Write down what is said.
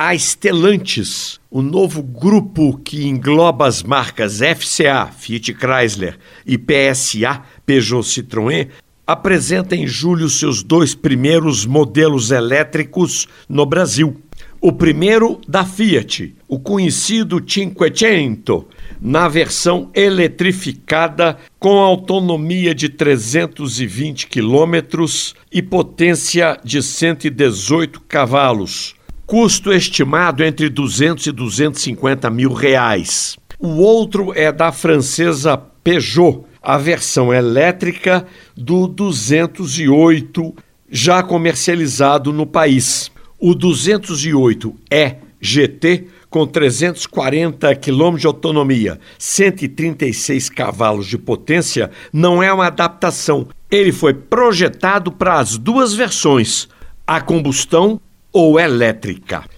a Stellantis, o novo grupo que engloba as marcas FCA, Fiat Chrysler, e PSA, Peugeot Citroën, apresenta em julho seus dois primeiros modelos elétricos no Brasil. O primeiro da Fiat, o conhecido Cinquecento, na versão eletrificada com autonomia de 320 quilômetros e potência de 118 cavalos. Custo estimado entre 200 e 250 mil reais. O outro é da francesa Peugeot, a versão elétrica do 208 já comercializado no país. O 208 é GT com 340 km de autonomia, 136 cavalos de potência, não é uma adaptação. Ele foi projetado para as duas versões, a combustão ou elétrica.